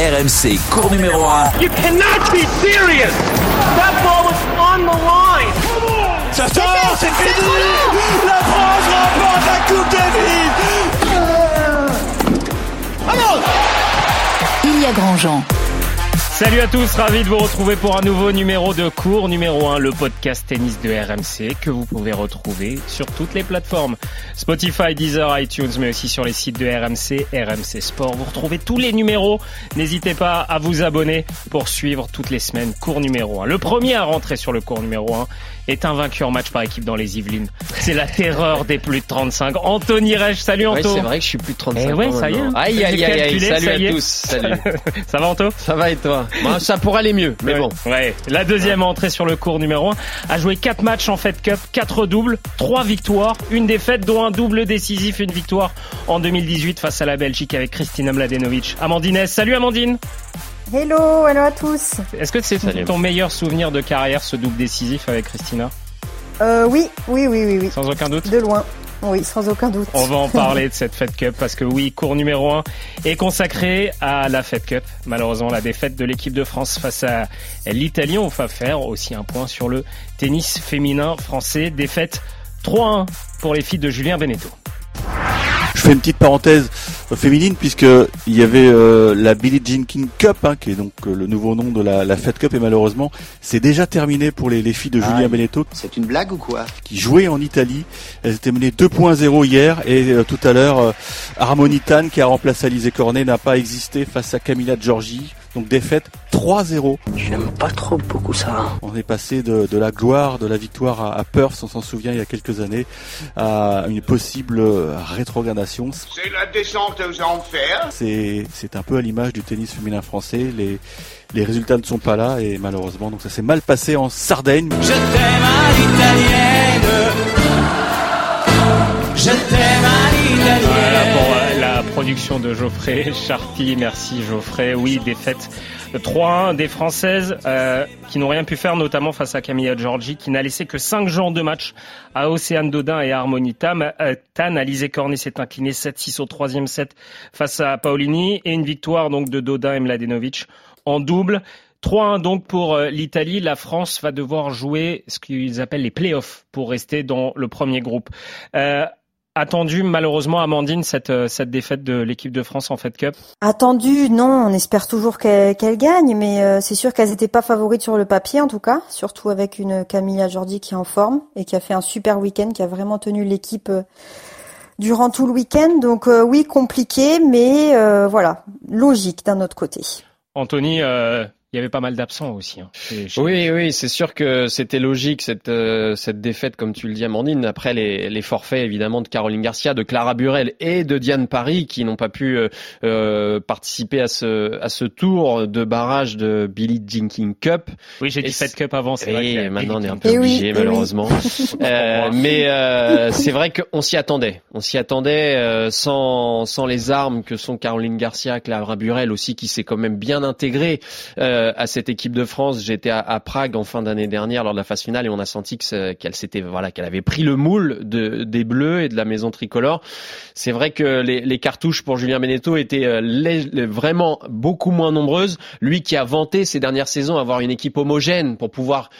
RMC, cours numéro 1. You cannot be serious. That ball was on the line. Ça sort, c'est fini. La France remporte la Coupe Davis. Vamos Ilia Grandjean. Salut à tous, ravi de vous retrouver pour un nouveau numéro de cours numéro 1, le podcast tennis de RMC que vous pouvez retrouver sur toutes les plateformes. Spotify, Deezer, iTunes, mais aussi sur les sites de RMC, RMC Sport. Vous retrouvez tous les numéros. N'hésitez pas à vous abonner pour suivre toutes les semaines cours numéro 1. Le premier à rentrer sur le cours numéro 1 est un vainqueur match par équipe dans les Yvelines. C'est la terreur des plus de 35. Anthony Reich, salut Anto. C'est vrai que je suis plus de 35 eh ouais, ça y est. Aïe, aïe, aïe, aïe, salut à tous. Salut. ça va Anto? Ça va et toi? Bah, Ça pourrait aller mieux, mais ouais. bon. Ouais. La deuxième entrée sur le cours numéro 1 a joué 4 matchs en Fed Cup, 4 doubles, 3 victoires, une défaite dont un double décisif, une victoire en 2018 face à la Belgique avec Christina Mladenovic. Amandine, salut Amandine Hello, hello à tous. Est-ce que c'est ton meilleur souvenir de carrière, ce double décisif avec Christina euh, oui, oui, oui, oui, oui. Sans aucun doute De loin. Oui, sans aucun doute. On va en parler de cette Fed Cup parce que oui, cours numéro 1 est consacré à la Fed Cup. Malheureusement, la défaite de l'équipe de France face à l'Italie. On va faire aussi un point sur le tennis féminin français. Défaite 3-1 pour les filles de Julien Beneteau. Je fais une petite parenthèse féminine puisque il y avait euh, la Billie Jean King Cup, hein, qui est donc euh, le nouveau nom de la, la Fed Cup, et malheureusement c'est déjà terminé pour les, les filles de Julien Beneteau. C'est une blague ou quoi? Qui jouaient en Italie. Elles étaient menées 2.0 hier et euh, tout à l'heure Harmony Tan qui a remplacé Alizé Cornet n'a pas existé face à Camilla Giorgi. Donc défaite 3-0. J'aime pas trop beaucoup ça. On est passé de, de la gloire, de la victoire à, à Perth, on s'en souvient il y a quelques années, à une possible rétrogradation. C'est la descente aux enfers. C'est, c'est un peu à l'image du tennis féminin français. Les, les résultats ne sont pas là et malheureusement, donc ça s'est mal passé en Sardaigne. Je t'aime à l'italienne. Je t'aime production de Geoffrey Charpie. Merci Geoffrey. Oui, défaite 3-1 des Françaises euh, qui n'ont rien pu faire, notamment face à Camilla Giorgi, qui n'a laissé que 5 jours de match à Océane Dodin et à Harmonie Tam. Euh, Tan, Alizé Cornet s'est incliné 7-6 au troisième set face à Paolini et une victoire donc de Dodin et Mladenovic en double. 3-1 donc pour l'Italie. La France va devoir jouer ce qu'ils appellent les playoffs pour rester dans le premier groupe. Euh, attendu malheureusement Amandine cette, cette défaite de l'équipe de France en Fed Cup Attendu, non, on espère toujours qu'elle qu gagne, mais euh, c'est sûr qu'elles n'étaient pas favorites sur le papier en tout cas, surtout avec une Camilla Jordi qui est en forme et qui a fait un super week-end, qui a vraiment tenu l'équipe euh, durant tout le week-end. Donc euh, oui, compliqué, mais voilà, logique d'un autre côté. Anthony, il y avait pas mal d'absents aussi. Hein, chez, chez... Oui, oui, c'est sûr que c'était logique cette euh, cette défaite, comme tu le dis, Amandine. Après les, les forfaits évidemment de Caroline Garcia, de Clara Burel et de Diane Paris qui n'ont pas pu euh, euh, participer à ce à ce tour de barrage de Billie Jean King Cup. Oui, j'ai dit Fed Cup avant. C'est oui, vrai maintenant on est un peu et obligé oui, malheureusement. Oui. mais c'est vrai qu'on s'y attendait. On s'y attendait sans sans les armes que sont Caroline Garcia, Clara Burel aussi qui s'est quand même bien intégrée à cette équipe de France. J'étais à, Prague en fin d'année dernière lors de la phase finale et on a senti qu'elle s'était voilà qu'elle avait pris le moule de, des Bleus et de la maison tricolore. C'est vrai que les, cartouches pour Julien Beneteau étaient les, vraiment beaucoup moins nombreuses. Lui qui a vanté ces dernières saisons avoir une équipe homogène pour pouvoir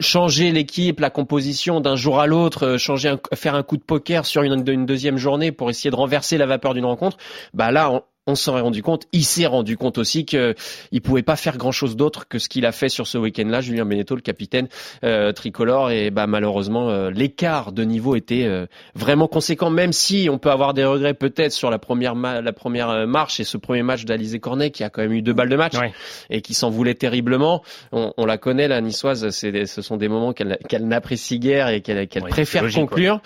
changer l'équipe, la composition d'un jour à l'autre, changer, un, faire un coup de poker sur une, une, deuxième journée pour essayer de renverser la vapeur d'une rencontre. Bah là, on, on s'en est rendu compte. Il s'est rendu compte aussi qu'il il pouvait pas faire grand chose d'autre que ce qu'il a fait sur ce week-end-là. Julien Beneteau, le capitaine euh, tricolore, et bah malheureusement euh, l'écart de niveau était euh, vraiment conséquent. Même si on peut avoir des regrets peut-être sur la première la première marche et ce premier match d'Alizé Cornet qui a quand même eu deux balles de match ouais. et qui s'en voulait terriblement. On, on, la connaît la niçoise. C'est ce sont des moments qu'elle n'apprécie guère et qu'elle ouais, préfère logique, conclure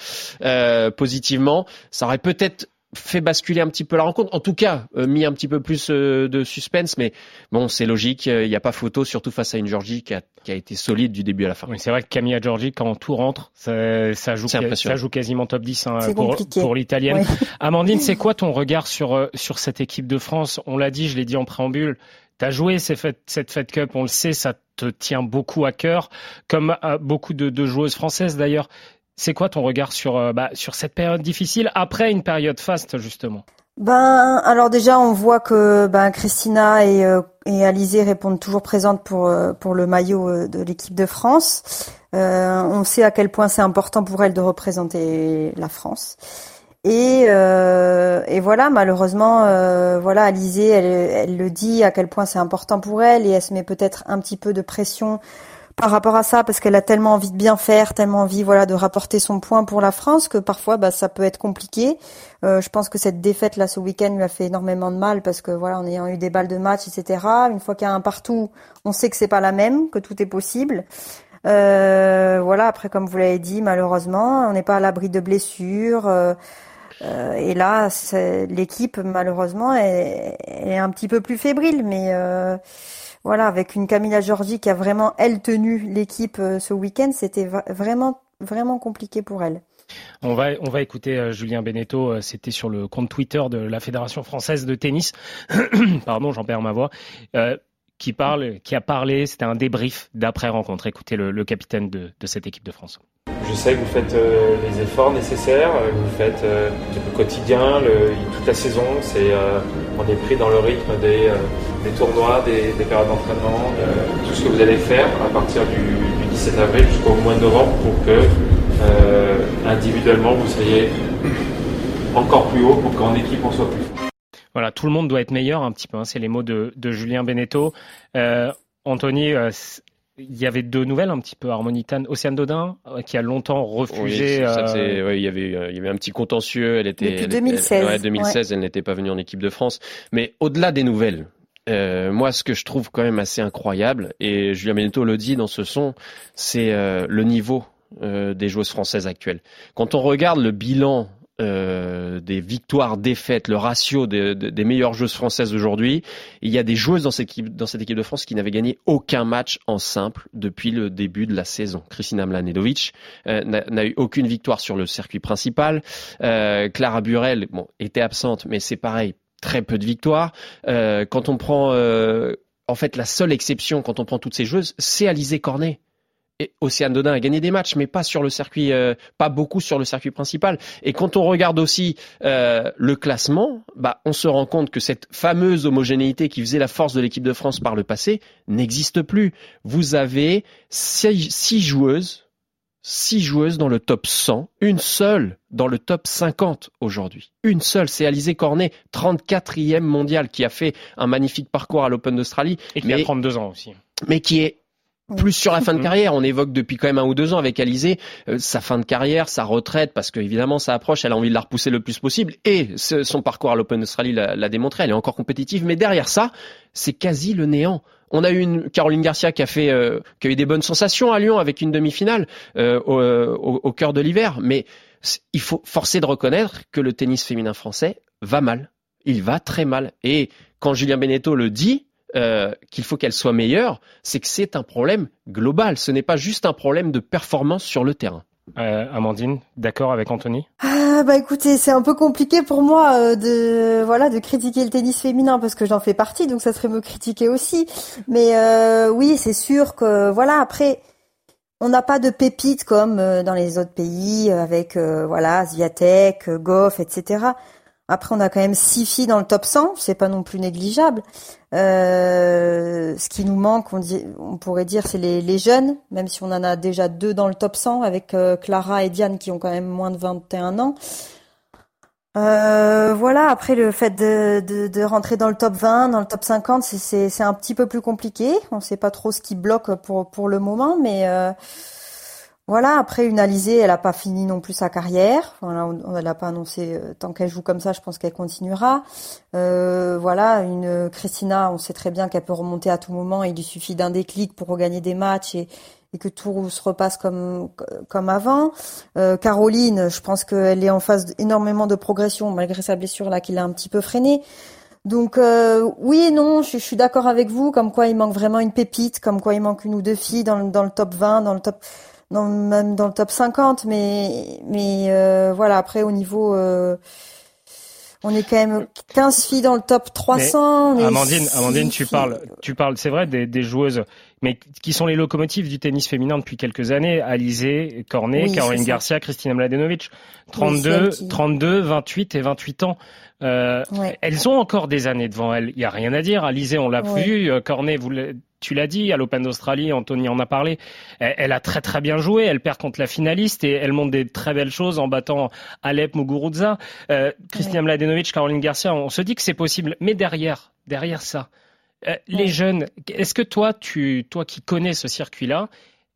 positivement. Ça aurait peut-être fait basculer un petit peu la rencontre. En tout cas, euh, mis un petit peu plus euh, de suspense, mais bon, c'est logique. Il n'y a pas photo, surtout face à une Georgie qui a, qui a été solide du début à la fin. Oui, c'est vrai que Camilla Georgie, quand tout rentre, ça, ça, joue, ça joue quasiment top 10 hein, pour, l'italienne. Amandine, c'est quoi ton regard sur, euh, sur cette équipe de France? On l'a dit, je l'ai dit en préambule. T'as joué ces fêtes, cette Fed Cup, on le sait, ça te tient beaucoup à cœur, comme à beaucoup de, de joueuses françaises d'ailleurs. C'est quoi ton regard sur, euh, bah, sur cette période difficile après une période faste justement? Ben alors déjà on voit que ben Christina et, euh, et Alizé répondent toujours présentes pour euh, pour le maillot de l'équipe de France. on sait à quel point c'est important pour elles de représenter la France. Et, et voilà malheureusement voilà Alizé elle, elle le dit à quel point c'est important pour elle et elle se met peut-être un petit peu de pression par rapport à ça parce qu'elle a tellement envie de bien faire, tellement envie voilà de rapporter son point pour la France que parfois bah, ça peut être compliqué. Euh, je pense que cette défaite là ce week-end lui a fait énormément de mal parce que voilà en ayant eu des balles de match etc. Une fois qu'il y a un partout, on sait que c'est pas la même, que tout est possible. Euh, voilà après comme vous l'avez dit malheureusement on n'est pas à l'abri de blessures. Euh, euh et là, l'équipe malheureusement est, est, un petit peu plus fébrile, mais euh, voilà, avec une Camilla Giorgi qui a vraiment elle tenu l'équipe euh, ce week-end, c'était vraiment vraiment compliqué pour elle. On va, on va écouter euh, Julien Beneteau, euh, c'était sur le compte Twitter de la Fédération française de tennis. Pardon, j'en perds ma voix. Qui parle, qui a parlé, c'était un débrief d'après rencontre. Écoutez le, capitaine de, cette équipe de France. Je sais que vous faites les efforts nécessaires, vous faites le quotidien, toute la saison. On est pris dans le rythme des tournois, des, périodes d'entraînement, euh, tout ce que vous allez faire à partir du, 17 avril jusqu'au mois de novembre pour que euh, individuellement vous soyez encore plus haut pour qu'en équipe on soit plus fort. Voilà, tout le monde doit être meilleur un petit peu. Hein, c'est les mots de, Julien Beneteau. Euh, Anthony, il y avait deux nouvelles un petit peu harmonitanes. Océane Dodin, qui a longtemps refusé. il, y avait, il y avait un petit contentieux. Elle était, Depuis 2016. 2016, elle n'était pas venue en équipe de France. Mais au-delà des nouvelles, euh, moi, ce que je trouve quand même assez incroyable, et Julien Benetto le dit dans ce son, c'est euh, le niveau euh, des joueuses françaises actuelles. Quand on regarde le bilan des victoires, défaites, le ratio des meilleures joueuses françaises aujourd'hui, il y a des joueuses dans cette, équipe, dans cette équipe de France qui n'avaient gagné aucun match en simple depuis le début de la saison. Kristina Mlanedovic n'a eu aucune victoire sur le circuit principal. Clara Burel bon, était absente, mais c'est pareil, très peu de victoires. Euh, quand on prend, euh, en fait, la seule exception quand on prend toutes ces joueuses, c'est Alizé Cornet. Et Océane Dodin a gagné des matchs, mais pas sur le circuit, euh, pas beaucoup sur le circuit principal. Et quand on regarde aussi le classement, bah, on se rend compte que cette fameuse homogénéité qui faisait la force de l'équipe de France par le passé n'existe plus. Vous avez six joueuses six joueuses dans le top 100, une seule dans le top 50 aujourd'hui. Une seule, c'est Alizé Cornet, 34e mondial, qui a fait un magnifique parcours à l'Open d'Australie. Et qui a 32 ans aussi. Mais qui est plus sur la fin de carrière. On évoque depuis quand même un ou deux ans avec Alizé euh, sa fin de carrière, sa retraite, parce qu'évidemment ça approche, elle a envie de la repousser le plus possible. Et son parcours à l'Open d'Australie l'a démontré, elle est encore compétitive. Mais derrière ça, c'est quasi le néant. On a eu une Caroline Garcia qui a fait, euh, qui a eu des bonnes sensations à Lyon avec une demi-finale euh, euh, au, cœur de l'hiver. Mais il faut forcer de reconnaître que le tennis féminin français va mal. Il va très mal. Et quand Julien Beneteau le dit, qu'il faut qu'elle soit meilleure, c'est que c'est un problème global. Ce n'est pas juste un problème de performance sur le terrain. Euh, Amandine, d'accord avec Anthony? Ah, Bah écoutez, c'est un peu compliqué pour moi euh, de voilà de critiquer le tennis féminin parce que j'en fais partie, donc ça serait me critiquer aussi. Mais euh, oui, c'est sûr que voilà après. On n'a pas de pépites comme dans les autres pays avec voilà Zviatek, Goff, etc. Après, on a quand même six filles dans le top 100, c'est pas non plus négligeable. Euh, ce qui nous manque, on, pourrait dire, c'est les, jeunes, même si on en a déjà deux dans le top 100 avec euh, Clara et Diane qui ont quand même moins de 21 ans. Euh, voilà, après le fait de, rentrer dans le top 20, dans le top 50, c'est un petit peu plus compliqué. On sait pas trop ce qui bloque pour, pour le moment, mais voilà, après une Alizée, elle a pas fini non plus sa carrière. Voilà, on ne l'a pas annoncé. Euh, tant qu'elle joue comme ça, je pense qu'elle continuera. Euh, voilà, une Christina, on sait très bien qu'elle peut remonter à tout moment. Il lui suffit d'un déclic pour regagner des matchs et, que tout se repasse comme comme avant. Euh, Caroline, je pense qu'elle est en phase énormément de progression malgré sa blessure là qui l'a un petit peu freinée. Donc euh, oui et non, je, je suis d'accord avec vous, comme quoi il manque vraiment une pépite, comme quoi il manque une ou deux filles dans, dans le top 20, dans le top dans, même dans le top 50, mais mais euh, voilà après au niveau euh, On est quand même 15 filles dans le top 300. Amandine, Amandine, tu parles, tu parles, c'est vrai des, des, joueuses, mais qui sont les locomotives du tennis féminin depuis quelques années. Alizé, Cornet, Caroline Garcia, Christina Mladenovic. 32, 32, 28 et 28 ans. Euh, Elles ont encore des années devant elles. Il y a rien à dire. Alizé, on l'a vu. Euh, Cornet, vous tu l'as dit, à l'Open d'Australie, Anthony en a parlé. Elle, a très très bien joué. Elle perd contre la finaliste et elle montre des très belles choses en battant Alep Muguruza. Euh, Christina Mladenovic, Caroline Garcia, on se dit que c'est possible. Mais derrière, derrière ça, euh, les jeunes, est-ce que toi, tu, toi qui connais ce circuit-là,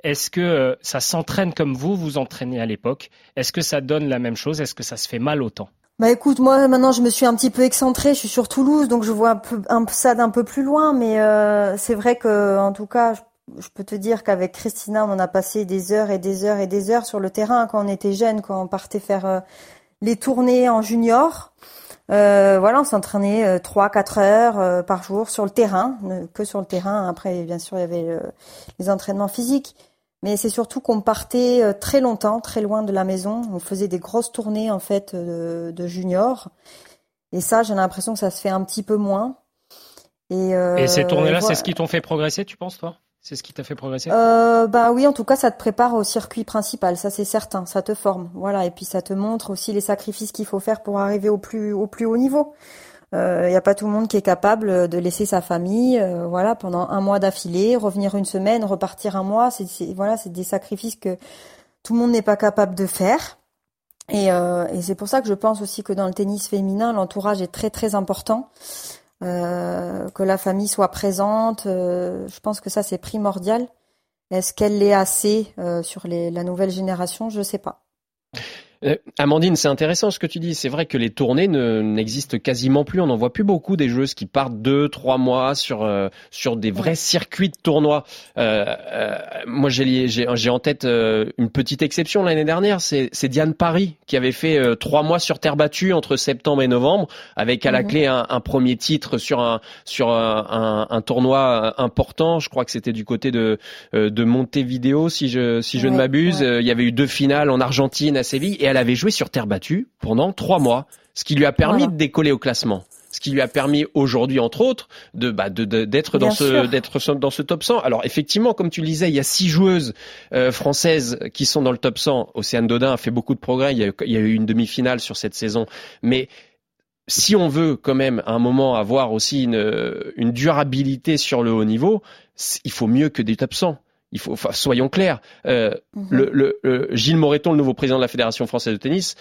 est-ce que euh, ça s'entraîne comme vous vous entraînez à l'époque? Est-ce que ça donne la même chose? Est-ce que ça se fait mal autant? Bah écoute, moi maintenant je me suis un petit peu excentrée, je suis sur Toulouse, donc je vois un peu, un, ça d'un peu plus loin, mais euh, c'est vrai que en tout cas, je, peux te dire qu'avec Christina, on a passé des heures et des heures et des heures sur le terrain quand on était jeune, quand on partait faire euh, les tournées en junior. Euh, voilà, on s'entraînait trois, quatre heures par jour sur le terrain, que sur le terrain. Après, bien sûr, il y avait les entraînements physiques. Mais c'est surtout qu'on partait euh, très longtemps, très loin de la maison. On faisait des grosses tournées en fait de, de juniors. Et ça, j'ai l'impression que ça se fait un petit peu moins. Et, euh, et ces tournées-là, c'est ce qui t'ont fait progresser, tu penses, toi? C'est ce qui t'a fait progresser euh, Bah oui, en tout cas, ça te prépare au circuit principal, ça c'est certain. Ça te forme, voilà. Et puis ça te montre aussi les sacrifices qu'il faut faire pour arriver au plus au plus haut niveau. Il euh, n'y a pas tout le monde qui est capable de laisser sa famille, euh, voilà, pendant un mois d'affilée, revenir une semaine, repartir un mois. C'est voilà, c'est des sacrifices que tout le monde n'est pas capable de faire. Et, euh, et c'est pour ça que je pense aussi que dans le tennis féminin, l'entourage est très très important. Euh, que la famille soit présente, je pense que ça c'est primordial. Est-ce qu'elle l'est assez sur les, la nouvelle génération? Je sais pas. Euh, Amandine, c'est intéressant ce que tu dis. C'est vrai que les tournées n'existent quasiment plus. On n'en voit plus beaucoup des joueuses qui partent deux, trois mois sur euh, sur des vrais circuits de tournois. Euh, euh moi, j'ai en tête une petite exception l'année dernière. C'est Diane Paris qui avait fait trois mois sur terre battue entre septembre et novembre, avec à la mhm. clé un, un, premier titre sur un sur un, un, tournoi important. Je crois que c'était du côté de de Montevideo, si je si je ne m'abuse. Il y avait eu deux finales en Argentine à Séville elle avait joué sur terre battue pendant trois mois, ce qui lui a permis de décoller au classement ce qui lui a permis aujourd'hui, entre autres, de bah, d'être dans ce d'être dans ce top 100. Alors effectivement, comme tu le disais, il y a six joueuses euh, françaises qui sont dans le top 100. Océane Dodin a fait beaucoup de progrès. Il y a, il y a eu une demi-finale sur cette saison, mais si on veut quand même à un moment avoir aussi une, une durabilité sur le haut niveau, il faut mieux que des top 100 il faut, enfin, soyons clairs. Euh, mhm. le, le, Gilles Moreton, le nouveau président de la Fédération française de tennis,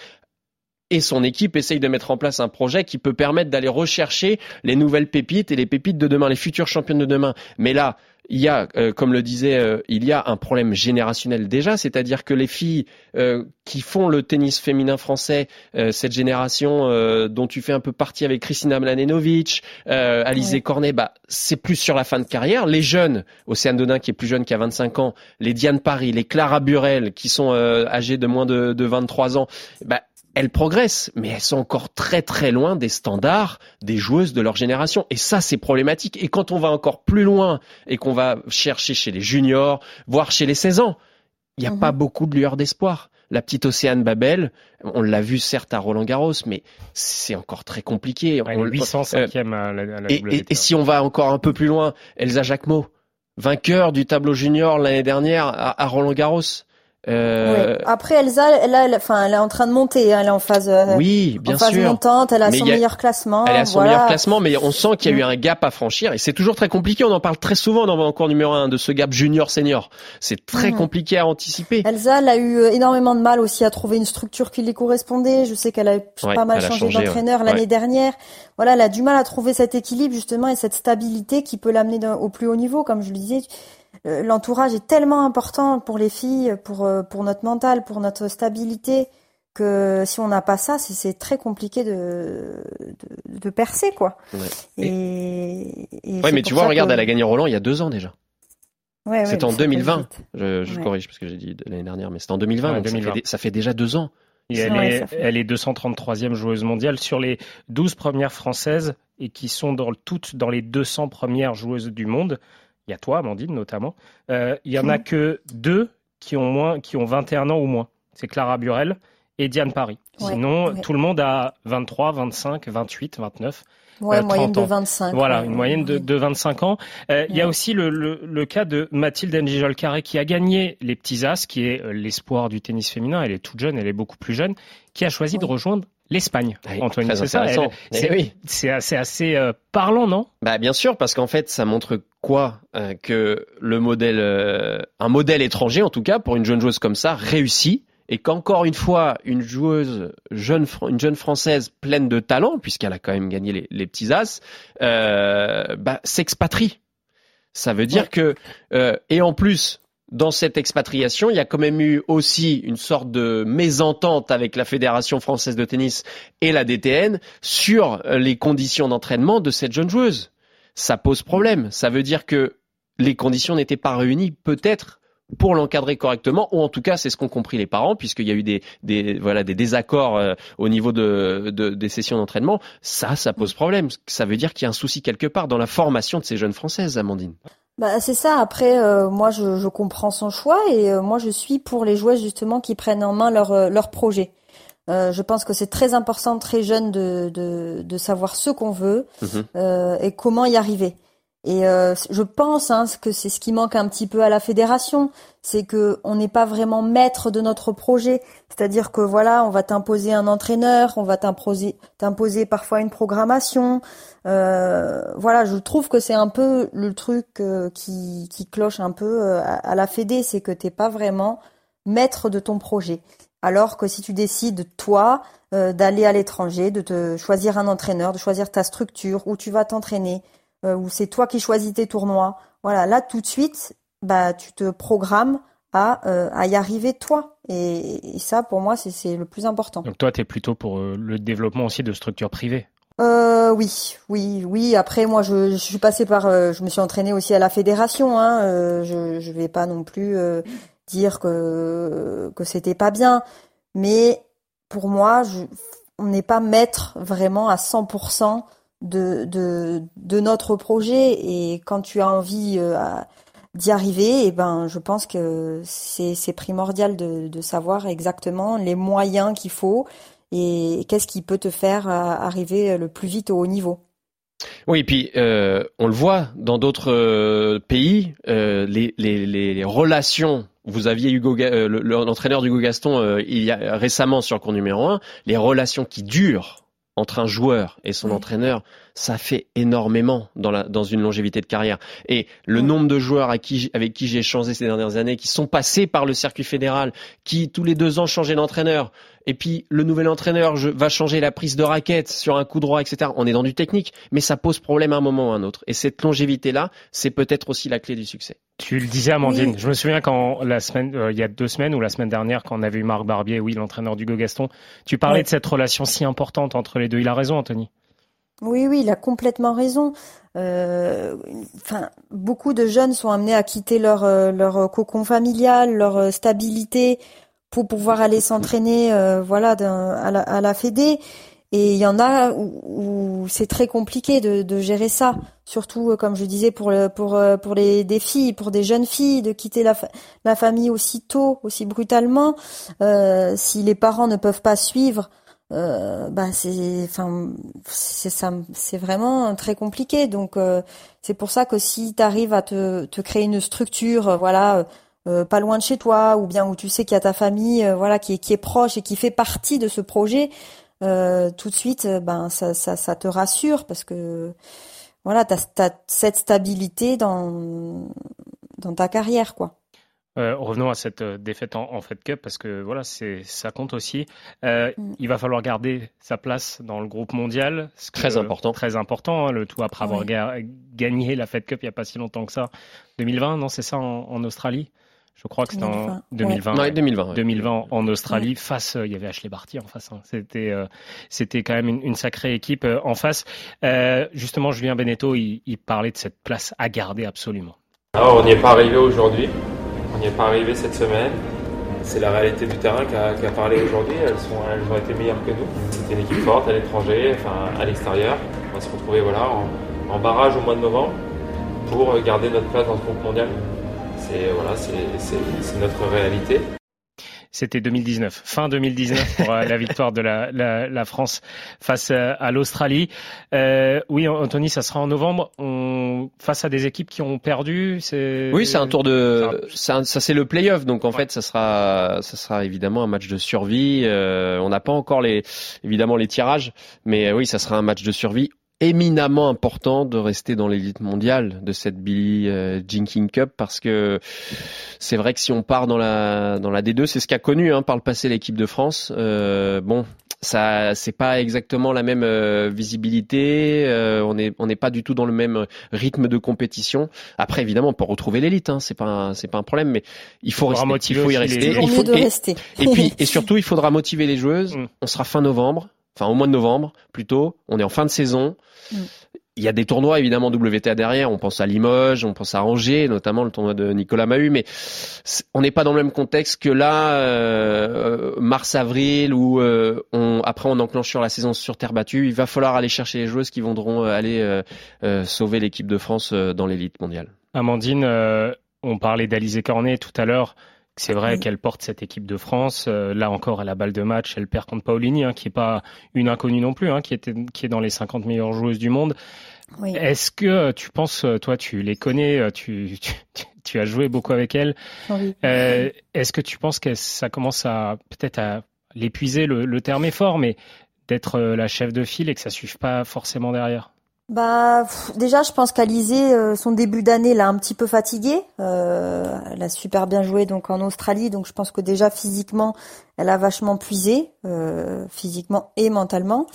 et son équipe essayent de mettre en place un projet qui peut permettre d'aller rechercher les nouvelles pépites et les pépites de demain, les futures championnes de demain. Mais là, il y a, euh, comme le disait, euh, il y a un problème générationnel déjà, c'est-à-dire que les filles euh, qui font le tennis féminin français, cette génération dont tu fais un peu partie avec Christina Mladenovic, Alizé Cornet, bah, c'est plus sur la fin de carrière. Les jeunes, Océane Dodin qui est plus jeune qui a 25 ans, les Diane Paris, les Clara Burel qui sont âgées de moins de, de 23 ans, bah, elles progressent, mais elles sont encore très très loin des standards des joueuses de leur génération. Et ça, c'est problématique. Et quand on va encore plus loin et qu'on va chercher chez les juniors, voire chez les 16 ans, il n'y a pas mhm. beaucoup de lueurs d'espoir. La petite Océane Babel, on l'a vu certes à Roland Garros, mais c'est encore très compliqué. on, 805e à la, à la et, et, si on va encore un peu plus loin, Elsa Jacquemot, vainqueur du tableau junior l'année dernière à Roland Garros. Euh... Après Elsa, elle, elle, enfin, elle est en train de monter, hein, elle est en phase, euh, oui, bien en phase montante, elle a son meilleur classement. Elle a son meilleur classement, mais on sent qu'il y a eu un gap à franchir et c'est toujours très compliqué. On en parle très souvent dans mon cours numéro un de ce gap junior-senior. C'est très mm. compliqué à anticiper. Elsa, elle a eu euh, énormément de mal aussi à trouver une structure qui lui correspondait. Je sais qu'elle a pas mal changé, d'entraîneur l'année dernière. Voilà, elle a du mal à trouver cet équilibre justement et cette stabilité qui peut l'amener au plus haut niveau, comme je le disais. Euh, l'entourage est tellement important pour les filles, pour euh, pour notre mental, pour notre stabilité que si on n'a pas ça, c'est très compliqué de, de, percer quoi. Ouais. Et, mais tu vois, regarde, elle a gagné Roland il y a deux ans déjà. Ouais, c'est en 2020. Je, je corrige parce que j'ai dit l'année dernière, mais c'est en 2020. Ça, fait, déjà deux ans. elle, est, elle est 233e joueuse mondiale sur les 12 premières françaises et qui sont dans, toutes dans les 200 premières joueuses du monde il y a toi, Amandine notamment, euh, il y en a que deux qui ont moins, qui ont 21 ans ou moins. C'est Clara Burel et Diane Paris. Sinon, tout le monde a 23, 25, 28, 29. Ouais, moyenne de 25. Voilà, une moyenne de, de 25 ans. Euh, il y a aussi le, le, le, cas de Mathilde Njijol Carré qui a gagné les petits As, qui est euh, l'espoir du tennis féminin. Elle est toute jeune, elle est beaucoup plus jeune, qui a choisi de rejoindre l'Espagne. Antoine, c'est ça. C'est oui. assez, assez euh, parlant, non? Bah bien sûr, parce qu'en fait, ça montre quoi que le modèle, un modèle étranger en tout cas pour une jeune joueuse comme ça réussit et qu'encore une fois, une joueuse jeune, une jeune française pleine de talent, puisqu'elle a quand même gagné les, petits as, euh, bah, s'expatrie. Ça veut dire que, euh, et en plus, dans cette expatriation, il y a quand même eu aussi une sorte de mésentente avec la Fédération française de tennis et la DTN sur les conditions d'entraînement de cette jeune joueuse. Ça pose problème. Ça veut dire que les conditions n'étaient pas réunies peut-être pour l'encadrer correctement, ou en tout cas c'est ce qu'ont compris les parents, puisqu'il y a eu des, des voilà des désaccords euh, au niveau de, de, des sessions d'entraînement. Ça, ça pose problème. Ça veut dire qu'il y a un souci quelque part dans la formation de ces jeunes françaises, Amandine. Bah c'est ça. Après, euh, moi je, je, comprends son choix et euh, moi je suis pour les joueuses justement qui prennent en main leur leur projet. je pense que c'est très important, très jeune, de, de, de savoir ce qu'on veut mhm. et comment y arriver. Et euh, je pense hein, que c'est ce qui manque un petit peu à la fédération, c'est que on n'est pas vraiment maître de notre projet. C'est-à-dire que voilà, on va t'imposer un entraîneur, on va t'imposer, parfois une programmation. Euh, voilà, je trouve que c'est un peu le truc euh, qui, cloche un peu à, la fédé, c'est que t'es pas vraiment maître de ton projet. Alors que si tu décides toi d'aller à l'étranger, de te choisir un entraîneur, de choisir ta structure où tu vas t'entraîner, euh, où c'est toi qui choisis tes tournois. Voilà, là tout de suite, bah tu te programmes à, euh, à y arriver toi. Et, ça, pour moi, c'est le plus important. Donc toi, tu es plutôt pour euh, le développement aussi de structures privées euh, oui, oui, oui. Après, moi, je, je suis passée par, je me suis entraînée aussi à la fédération. Hein, euh, je, je vais pas non plus dire que que c'était pas bien, mais pour moi, je, on n'est pas maître vraiment à 100% de, notre projet et quand tu as envie euh, d'y arriver, et eh ben, je pense que c'est primordial de, savoir exactement les moyens qu'il faut et qu'est-ce qui peut te faire euh, arriver le plus vite au haut niveau. Oui, et puis euh, on le voit dans d'autres euh, pays, euh, les, relations. Vous aviez Hugo, l'entraîneur d'Hugo Gaston il y a récemment sur cours numéro un, les relations qui durent entre un joueur et son entraîneur, ça fait énormément dans, la, dans une longévité de carrière. Et le nombre de joueurs avec qui j'ai échangé ces dernières années, qui sont passés par le circuit fédéral, qui tous les deux ans changeaient d'entraîneur, et puis le nouvel entraîneur va changer la prise de raquette sur un coup droit, etc. On est dans du technique, mais ça pose problème à un moment ou à un autre. Et cette longévité-là, c'est peut-être aussi la clé du succès. Tu le disais, Amandine. Je me souviens quand la semaine, euh, il y a deux semaines ou la semaine dernière, quand on avait eu Marc Barbier, oui, l'entraîneur du Gaston, tu parlais de cette relation si importante entre les deux. Il a raison, Anthony. Oui, oui, il a complètement raison. Euh, enfin, beaucoup de jeunes sont amenés à quitter leur euh, leur cocon familial, leur stabilité pour pouvoir aller s'entraîner euh, voilà à la, à Fédé. Et il y en a où, c'est très compliqué de, de, gérer ça. Surtout euh, comme je disais pour le, pour euh, pour les des filles pour des jeunes filles de quitter la, la famille aussi tôt aussi brutalement. Euh, si les parents ne peuvent pas suivre euh, bah c'est enfin c'est ça c'est vraiment très compliqué donc c'est pour ça que si tu arrives à te, te créer une structure voilà euh, pas loin de chez toi, ou bien où tu sais qu'il y a ta famille, euh, voilà, qui est, qui est proche et qui fait partie de ce projet, euh, tout de suite, ben ça, ça, ça, te rassure parce que voilà, t'as as cette stabilité dans dans ta carrière, quoi. Revenons à cette défaite en, en, Fed Cup parce que voilà, c'est ça compte aussi. Euh, mm. Il va falloir garder sa place dans le groupe mondial. Très important. Très important. Hein, le tout après avoir gagné la Fed Cup il y a pas si longtemps que ça. 2020, non, c'est ça en, en Australie? Je crois que c'était en 2020. 2020. 2020 en Australie. Face, euh, il y avait Ashley Barty en face. Hein. C'était, euh, c'était quand même une, une, sacrée équipe euh, en face. justement, Julien Beneteau, il, il, parlait de cette place à garder absolument. Alors, on n'y est pas arrivé aujourd'hui. On n'y est pas arrivé cette semaine. C'est la réalité du terrain qui a, parlé aujourd'hui. Elles, ont été meilleures que nous. C'était une équipe forte à l'étranger, enfin à l'extérieur. On va se retrouver voilà, en, barrage au mois de novembre pour garder notre place dans ce groupe mondial c'est voilà, c'est notre réalité. C'était 2019, fin 2019 pour euh, la victoire de la, la, la France face à, à l'Australie. Euh, oui, Anthony, ça sera en novembre. On, face à des équipes qui ont perdu. C'est oui, c'est un tour de ça, ça c'est le play-off. Donc en ouais. fait, ça sera ça sera évidemment un match de survie. Euh, on n'a pas encore les évidemment les tirages, mais oui, ça sera un match de survie éminemment important de rester dans l'élite mondiale de cette Billie euh, Jean King Cup parce que c'est vrai que si on part dans la dans la D2, c'est ce qu'a connu hein, par le passé l'équipe de France. Euh, bon, ça c'est pas exactement la même euh, visibilité. Euh, on est on n'est pas du tout dans le même rythme de compétition. Après évidemment on peut retrouver l'élite, hein, c'est pas c'est pas un problème, mais il faut rester, il faut y rester. Il faut et, rester. et puis et surtout il faudra motiver les joueuses. Mm. On sera fin novembre enfin au mois de novembre plutôt. On est en fin de saison. Mm. Il y a des tournois évidemment WTA derrière. On pense à Limoges, on pense à Angers, notamment le tournoi de Nicolas Mahut, mais on n'est pas dans le même contexte que là, euh, mars-avril, où euh, on, après on enclenche sur la saison sur terre battue. Il va falloir aller chercher les joueuses qui voudront aller euh, euh sauver l'équipe de France dans l'élite mondiale. Amandine, on parlait d'Alizé Cornet tout à l'heure. C'est vrai oui. qu'elle porte cette équipe de France. Euh, là encore, à la balle de match, elle perd contre Paolini, hein, qui est pas une inconnue non plus, hein, qui, était, qui est dans les 50 meilleures joueuses du monde. Oui. Est-ce que tu penses, toi, tu les connais, tu, tu, tu as joué beaucoup avec. Oui. Euh, Est-ce que tu penses que ça commence à peut-être à l'épuiser, le, le terme est fort, mais d'être la chef de file et que ça suive pas forcément derrière? Bah déjà, je pense qu'Alizé, euh, son début d'année l'a un petit peu fatiguée. Euh, elle a super bien joué donc en Australie, donc je pense que déjà physiquement, elle a vachement puisé, euh, physiquement et mentalement.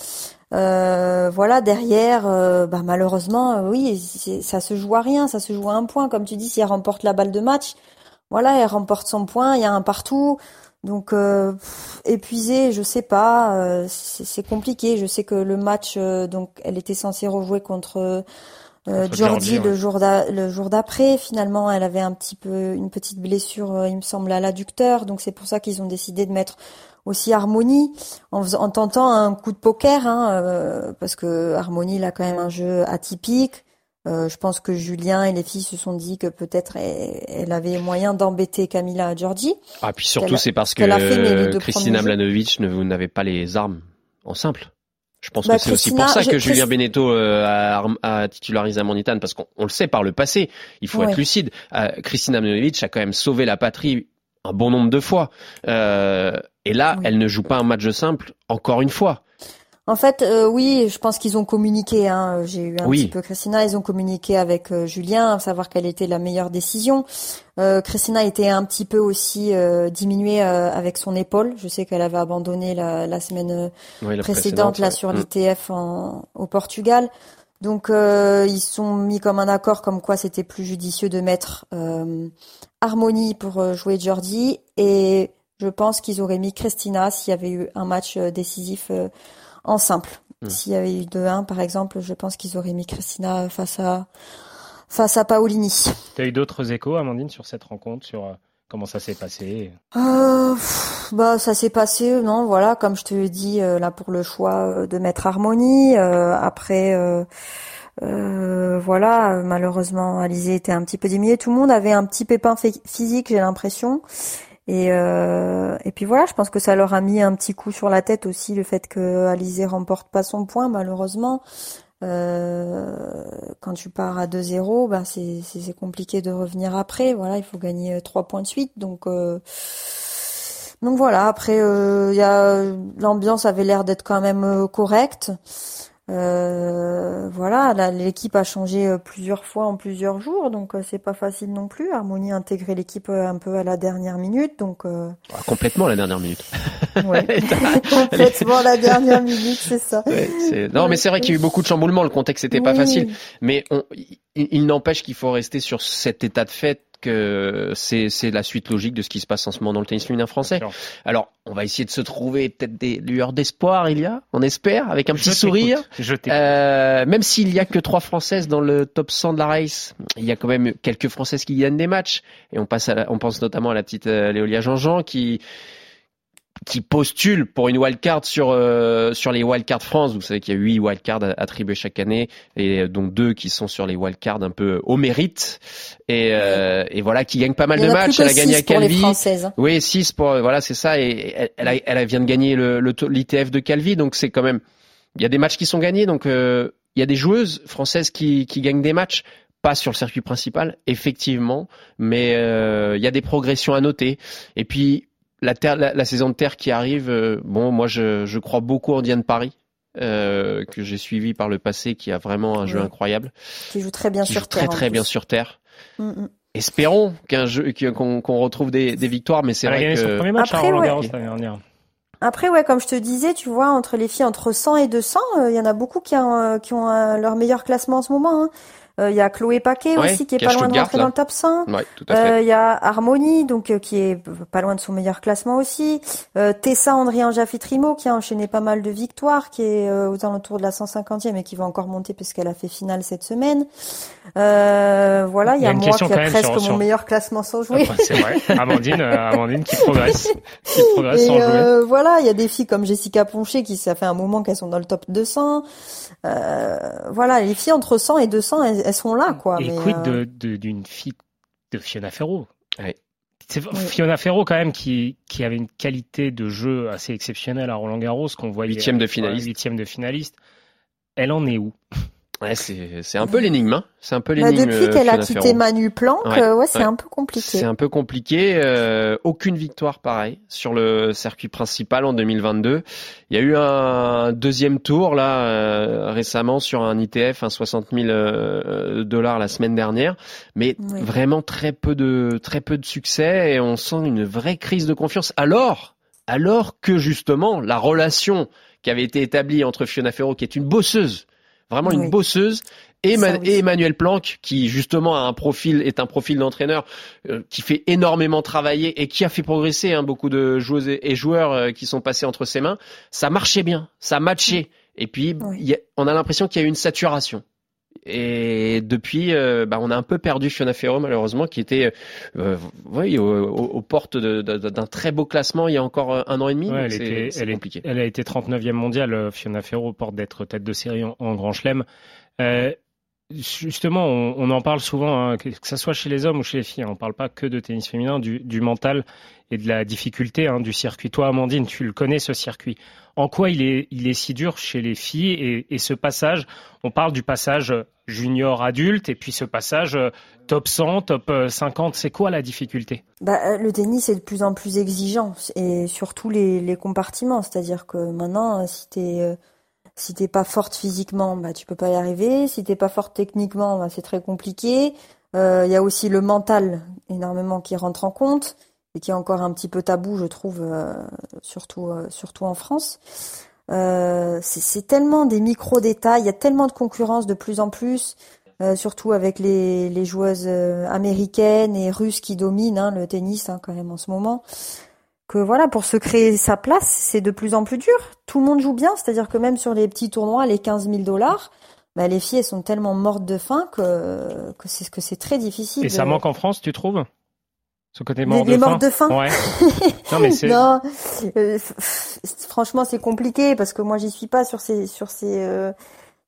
Voilà, derrière, bah, malheureusement, oui, ça se joue à rien, ça se joue à un point, comme tu dis, si elle remporte la balle de match, voilà, elle remporte son point, il y a un partout. Donc euh, épuisée, je sais pas, euh, c'est compliqué. Je sais que le match, euh, donc elle était censée rejouer contre euh, Jordi le jour le jour d'après. Finalement, elle avait un petit peu une petite blessure, il me semble, à l'adducteur. Donc c'est pour ça qu'ils ont décidé de mettre aussi Harmonie en, en tentant un coup de poker, hein, parce que Harmonie il a quand même un jeu atypique. Euh, je pense que Julien et les filles se sont dit que peut-être elle, avait moyen d'embêter Camilla Giorgi. Ah, puis surtout, c'est parce que Christina Mlanovic ne vous n'avez pas les armes en simple. Je pense bah, que c'est aussi pour ça que Julien Beneteau euh, a, a, titularisé Amanitane, parce qu'on le sait par le passé, il faut ouais. être lucide. Euh, Christina Mlanovic a quand même sauvé la patrie un bon nombre de fois. Euh, et là, oui. elle ne joue pas un match simple, encore une fois. En fait, euh, oui, je pense qu'ils ont communiqué. Hein, J'ai eu un oui. petit peu Christina. Ils ont communiqué avec euh, Julien, savoir quelle était la meilleure décision. Euh, Christina était un petit peu aussi euh, diminuée euh, avec son épaule. Je sais qu'elle avait abandonné la, la semaine oui, la précédente, là ouais. sur mm. l'ITF au Portugal. Donc euh, ils sont mis comme un accord comme quoi c'était plus judicieux de mettre Harmonie pour jouer Jordi et je pense qu'ils auraient mis Christina s'il y avait eu un match décisif en simple. Mmh. S'il y avait eu 2-1, par exemple, je pense qu'ils auraient mis Christina face à face à Paolini. Tu as eu d'autres échos, Amandine, sur cette rencontre, sur euh, comment ça s'est passé? Euh, Bah, ça s'est passé, non, voilà, comme je te l'ai dit, euh, là pour le choix de mettre Harmonie. Euh, après, euh, voilà, malheureusement, Alizé était un petit peu diminuée. Tout le monde avait un petit pépin physique, j'ai l'impression. Et, euh, et puis voilà, je pense que ça leur a mis un petit coup sur la tête aussi le fait que Alizé remporte pas son point malheureusement. Euh, quand tu pars à 2-0, bah c'est compliqué de revenir après. Voilà, il faut gagner trois points de suite. Donc euh, donc voilà. Après, il y a l'ambiance avait l'air d'être quand même correcte. Euh, voilà, l'équipe a changé euh, plusieurs fois en plusieurs jours, donc euh, c'est pas facile non plus. Harmonie a intégré l'équipe un peu à la dernière minute, donc euh... ah, complètement à la dernière minute. Ouais. complètement à la dernière minute, c'est ça. Ouais, non, mais c'est vrai qu'il y a eu beaucoup de chamboulements. Le contexte n'était oui. pas facile, mais on, il, il n'empêche qu'il faut rester sur cet état de fait que c'est la suite logique de ce qui se passe en ce moment dans le tennis féminin français. Alors, on va essayer de se trouver peut-être des lueurs d'espoir, il y a, on espère, avec un petit je sourire. Je euh, même s'il y a que trois Françaises dans le top 100 de la race, il y a quand même quelques Françaises qui gagnent des matchs. Et on, passe à la, on pense notamment à la petite euh, Léolia Jean-Jean qui qui postulent pour une wildcard sur euh, sur les wildcards France. Vous savez qu'il y a huit wildcards attribués chaque année et donc deux qui sont sur les wildcards un peu au mérite et, euh, et voilà qui gagnent pas mal de matchs. Elle a gagné à Calvi. Hein. Oui, six pour voilà c'est ça et elle, elle, vient de gagner le l'ITF de Calvi donc c'est quand même il y a des matchs qui sont gagnés donc euh, il y a des joueuses françaises qui, qui gagnent des matchs pas sur le circuit principal, effectivement, mais euh, il y a des progressions à noter. Et puis la, terre, la, saison de terre qui arrive, euh, bon, moi je, je, crois beaucoup en Diane Paris. Euh, que j'ai suivi par le passé, qui a vraiment un jeu incroyable, qui joue très bien qui sur joue terre. Très très bien sur terre. Espérons qu'un jeu qu'on retrouve des, des, victoires, mais c'est vrai que premier match Après, à ouais. Garros l'année dernière. Après, ouais, comme je te disais, tu vois, entre les filles entre 100 et 200, il y en a beaucoup qui ont, qui ont leur meilleur classement en ce moment. Hein. Il y a Chloé Paquet ouais, aussi qui est pas loin de rentrer là. dans le top 100. Ouais, tout à fait. Il y a Harmonie donc euh, qui est pas loin de son meilleur classement aussi. Euh, Tessa Andrian Jaffitrimo qui a enchaîné pas mal de victoires, qui est euh, aux alentours de la 150e et qui va encore monter puisqu'elle a fait finale cette semaine. voilà, il y a, moi qui a presque sur, mon sur... meilleur classement sans jouer. Ah, c'est vrai, Amandine, Amandine qui progresse, qui progresse et sans jouer. Voilà, il y a des filles comme Jessica Poncher qui ça fait un moment qu'elles sont dans le top 200. Voilà, les filles entre 100 et 200, elles, elles sont là quoi. Et mais, quid euh... de d'une fille de Fiona Ferro ouais. C'est Fiona Ferro quand même qui, qui avait une qualité de jeu assez exceptionnelle à Roland Garros qu'on voyait huitième de finaliste. Huitième de finaliste. Elle en est où? Ouais, c'est un peu l'énigme. Hein. C'est un peu bah, l'énigme. depuis qu'elle a quitté. Manu Planck, Ouais, ouais, c'est ouais. un peu compliqué. C'est un peu compliqué. euh, aucune victoire, pareil, sur le circuit principal en 2022. Il y a eu un deuxième tour là euh, récemment sur un ITF, un 60 000 euh, dollars la semaine dernière, mais vraiment très peu de très peu de succès et on sent une vraie crise de confiance. Alors, alors que justement la relation qui avait été établie entre Fiona Ferro, qui est une bosseuse, vraiment une Oui. bosseuse, et, Ça, Ma- oui. et Emmanuel Planck, qui justement a un profil, est un profil d'entraîneur euh, qui fait énormément travailler et qui a fait progresser hein, beaucoup de joueuses et joueurs euh, qui sont passés entre ses mains. Ça marchait bien, ça matchait. Et puis, Oui. il y a- on a l'impression qu'il y a eu une saturation. Et depuis, euh, bah, on a un peu perdu Fiona Ferro malheureusement, qui était, euh, oui, aux, aux- aux portes d'un très beau classement il y a encore euh, un an et demi. Ouais, elle, était, elle, est- elle a été 39e mondiale, euh, Fiona Ferro, porte d'être tête de série en, en Grand Chelem. Euh, justement, on, en parle souvent, hein, que, ça soit chez les hommes ou chez les filles, hein, on parle pas que de tennis féminin, du, mental et de la difficulté hein, du circuit. Toi, Amandine, tu le connais ce circuit. En quoi il est, il est si dur chez les filles et, ce passage, on parle du passage junior adulte et puis ce passage euh, top 100, top euh, 50, c'est quoi la difficulté? Bah, euh, le tennis est de plus en plus exigeant et surtout les, les compartiments. C'est-à-dire que maintenant, euh, si t'es euh, si t'es pas forte physiquement, bah tu peux pas y arriver. Si t'es pas forte techniquement, bah, c'est très compliqué. Euh, Il y a aussi le mental énormément qui rentre en compte et qui est encore un petit peu tabou, je trouve, euh, surtout euh, surtout en France. Euh, c'est tellement des micro détails. Il y a tellement de concurrence de plus en plus. Euh, surtout avec les, les joueuses euh, américaines et russes qui dominent hein, le tennis hein, quand même en ce moment. Que voilà, pour se créer sa place, c'est de plus en plus dur. Tout le monde joue bien, c'est-à-dire que même sur les petits tournois, les 15 000 dollars, bah, les filles elles sont tellement mortes de faim que que c'est que c'est très difficile. Et ça de- manque en France, tu trouves? Ce côté Les- mort les de faim morts de faim Ouais. Non, mais c'est. Non, euh, f- franchement, c'est compliqué parce que moi, j'y suis pas sur ces sur ces euh,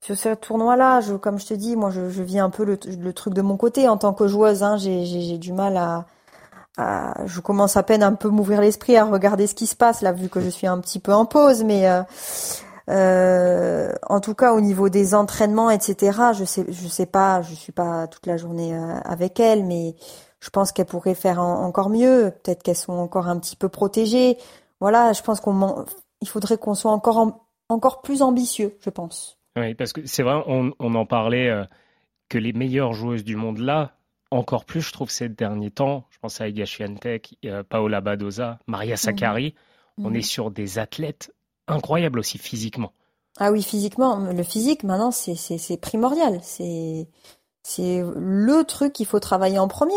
sur ces tournois-là. Je, comme je te dis, moi, je, je vis un peu le, le truc de mon côté en tant que joueuse. Hein, j'ai du mal à, à je commence à peine un peu m'ouvrir l'esprit à regarder ce qui se passe là, vu que je suis un petit peu en pause. Mais euh, euh, en tout cas, au niveau des entraînements, etc., je sais je sais pas, je suis pas toute la journée euh, avec elles, mais je pense qu'elles pourraient faire en- encore mieux. Peut-être qu'elles sont encore un petit peu protégées. Voilà, je pense qu'on il faudrait qu'on soit encore en- encore plus ambitieux, je pense. Oui, parce que c'est vrai, on, en parlait euh, que les meilleures joueuses du monde là, encore plus, je trouve, ces derniers temps, je pense à Iga Swiatek, euh, Paola Badoza, Maria Sakkari, on Mhm. est sur des athlètes incroyables aussi physiquement. Ah oui, physiquement, le physique maintenant c'est primordial. C'est c'est le truc qu'il faut travailler en premier.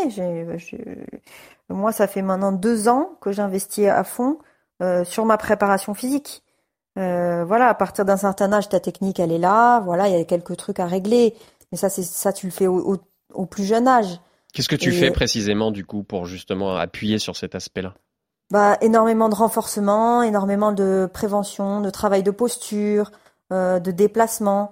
Moi, ça fait maintenant deux ans que j'investis à fond euh, sur ma préparation physique. Euh, voilà, à partir d'un certain âge, ta technique, elle est là. Voilà, il y a quelques trucs à régler. Mais ça, c'est ça, tu le fais au, au, au plus jeune âge. Qu'est-ce que tu Et- fais précisément du coup pour justement appuyer sur cet aspect-là? Bah, énormément de renforcement, énormément de prévention, de travail de posture, euh, de déplacement.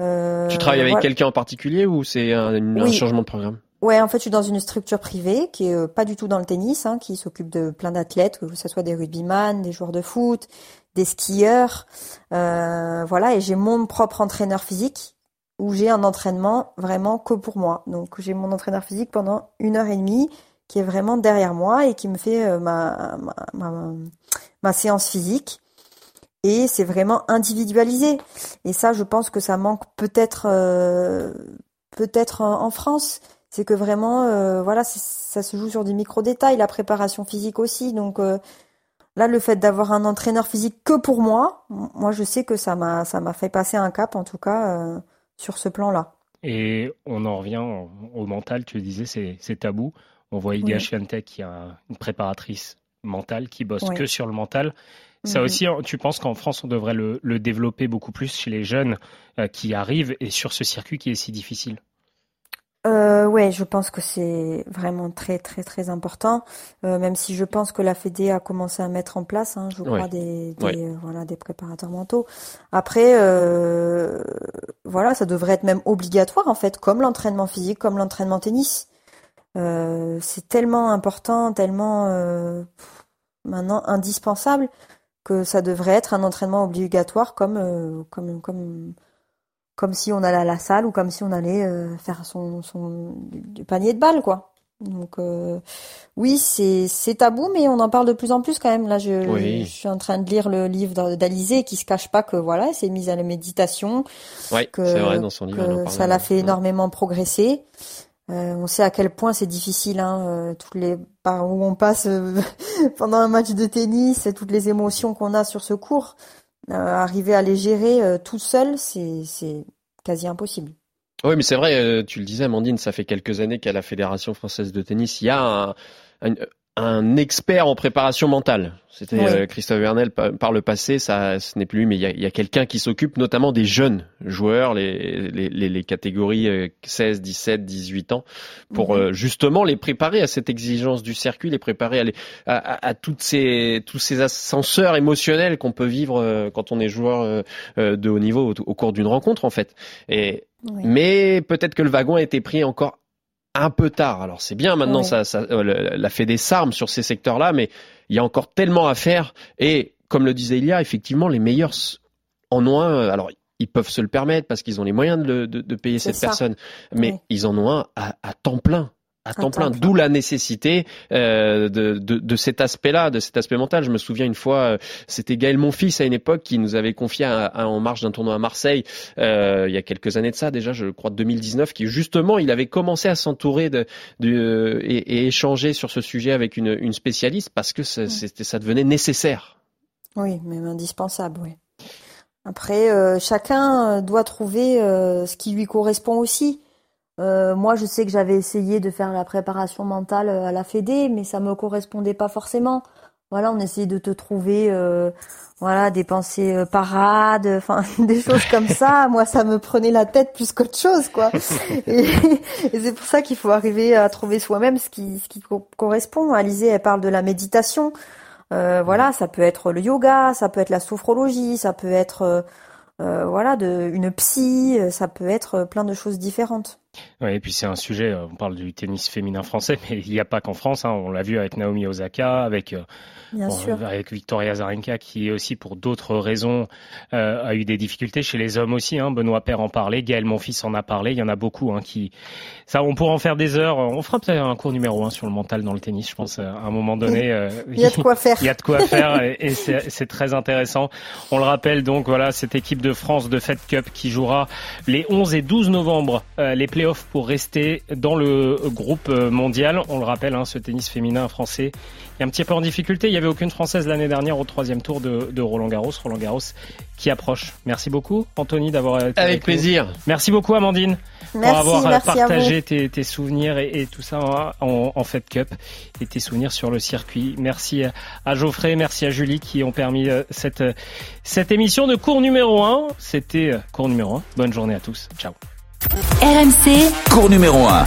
Euh, tu travailles avec quelqu'un en particulier ou c'est un, un, changement de programme? Ouais, en fait, je suis dans une structure privée qui est euh, pas du tout dans le tennis, hein, qui s'occupe de plein d'athlètes, que ce soit des rugbyman, des joueurs de foot, des skieurs, voilà. Et j'ai mon propre entraîneur physique où j'ai un entraînement vraiment que pour moi. Donc j'ai mon entraîneur physique pendant une heure et demie qui est vraiment derrière moi et qui me fait euh, ma, séance physique. Et c'est vraiment individualisé. Et ça, je pense que ça manque peut-être euh, peut-être en, France. C'est que vraiment, euh, voilà, ça se joue sur des micro détails, la préparation physique aussi. Donc là, le fait d'avoir un entraîneur physique que pour moi, moi, je sais que ça m'a ça m'a fait passer un cap, en tout cas, sur ce plan-là. Et on en revient au mental. Tu le disais, c'est tabou. On voit Iga oui. qui a une préparatrice mentale qui bosse que sur le mental. Ça mhm. aussi, tu penses qu'en France, on devrait le, développer beaucoup plus chez les jeunes euh, qui arrivent et sur ce circuit qui est si difficile? Euh, Ouais, je pense que c'est vraiment très très très important. Euh, même si je pense que la Fédé a commencé à mettre en place, hein, je crois, des, euh, voilà des préparateurs mentaux. Après, voilà, ça devrait être même obligatoire en fait, comme l'entraînement physique, comme l'entraînement tennis. Euh, c'est tellement important, tellement euh, maintenant indispensable que ça devrait être un entraînement obligatoire comme euh, comme comme comme si on allait à la salle ou comme si on allait faire son, son du, panier de balles quoi. Donc oui, c'est c'est tabou, mais on en parle de plus en plus quand même. Là, je, je suis en train de lire le livre d'Alizé qui se cache pas que voilà, c'est mise à la méditation. Oui, c'est vrai dans son livre. ça l'a fait énormément progresser. Euh, on sait à quel point c'est difficile, hein, euh, toutes les par où on passe euh, pendant un match de tennis, toutes les émotions qu'on a sur ce cours. Arriver à les gérer tout seul, c'est quasi impossible. Oui, mais c'est vrai, tu le disais, Amandine, ça fait quelques années qu'à la Fédération française de tennis, il y a un expert en préparation mentale. C'était euh, Christophe Vernel par, le passé, ça, ce n'est plus, mais il y a, y a quelqu'un qui s'occupe notamment des jeunes joueurs, les, les, les, catégories 16, 17, 18 ans, pour mhm. euh, justement les préparer à cette exigence du circuit, les préparer à, à, à, toutes ces, tous ces ascenseurs émotionnels qu'on peut vivre euh, quand on est joueur de haut niveau au, cours d'une rencontre, en fait. Et, Mais peut-être que le wagon a été pris encore un peu tard. Alors c'est bien maintenant, ça, ça euh, la fait des sarmes sur ces secteurs-là, mais il y a encore tellement à faire. Et comme le disait Ilia, effectivement, les meilleurs en ont un. Euh, alors ils peuvent se le permettre parce qu'ils ont les moyens de, de, de payer cette personne, mais ils en ont un à, à temps plein à temps plein, d'où la nécessité euh, de, de, de, cet aspect-là, de cet aspect mental. Je me souviens une fois, euh, c'était Gaël Monfils à une époque qui nous avait confié en marge d'un tournoi à Marseille, euh, il y a quelques années de ça déjà, je crois 2019, qui justement, il avait commencé à s'entourer de, de et, et, échanger sur ce sujet avec une, une spécialiste parce que ça, c'était, ça devenait nécessaire. Oui, même indispensable, oui. Après, euh, chacun doit trouver ce qui lui correspond aussi. Euh, moi, je sais que j'avais essayé de faire la préparation mentale euh, à la Fédé, mais ça me correspondait pas forcément. Voilà, on essayait de te trouver, euh, voilà, des pensées parades, enfin des choses comme ça. Moi, ça me prenait la tête plus qu'autre chose, quoi. Et, c'est pour ça qu'il faut arriver à trouver soi-même ce qui, ce qui correspond. Alizée, elle parle de la méditation. voilà, ça peut être le yoga, ça peut être la sophrologie, ça peut être voilà, de une psy, ça peut être plein de choses différentes. Ouais, et puis c'est un sujet, on parle du tennis féminin français, mais il n'y a pas qu'en France. Hein, on l'a vu avec Naomi Osaka, avec euh, avec Victoria Zarenka, qui aussi pour d'autres raisons euh, a eu des difficultés chez les hommes aussi. Hein, Benoît Père en parlait, Gaël mon fils en a parlé. Il y en a beaucoup hein, qui, ça, on pourra en faire des heures. On fera peut-être un cours numéro un sur le mental dans le tennis, je pense. À un moment donné, euh, il y a de quoi faire. il y a de quoi faire, et, et c'est très intéressant. On le rappelle donc, voilà, cette équipe de France de Fed Cup qui jouera les 11 et 12 novembre les playoffs pour rester dans le groupe mondial. On le rappelle, hein, ce tennis féminin français est un petit peu en difficulté. Il n'y avait aucune française l'année dernière au troisième tour de, Roland Garros. Roland Garros qui approche. Merci beaucoup, Anthony, d'avoir été avec, plaisir. Merci beaucoup, Amandine, pour avoir partagé tes, souvenirs et, tout ça en, en Fed Cup et tes souvenirs sur le circuit. Merci à Geoffrey, merci à Julie qui ont permis euh, cette, cette émission de cours numéro 1. C'était euh, cours numéro 1. Bonne journée à tous. Ciao. RMC, cours numéro 1.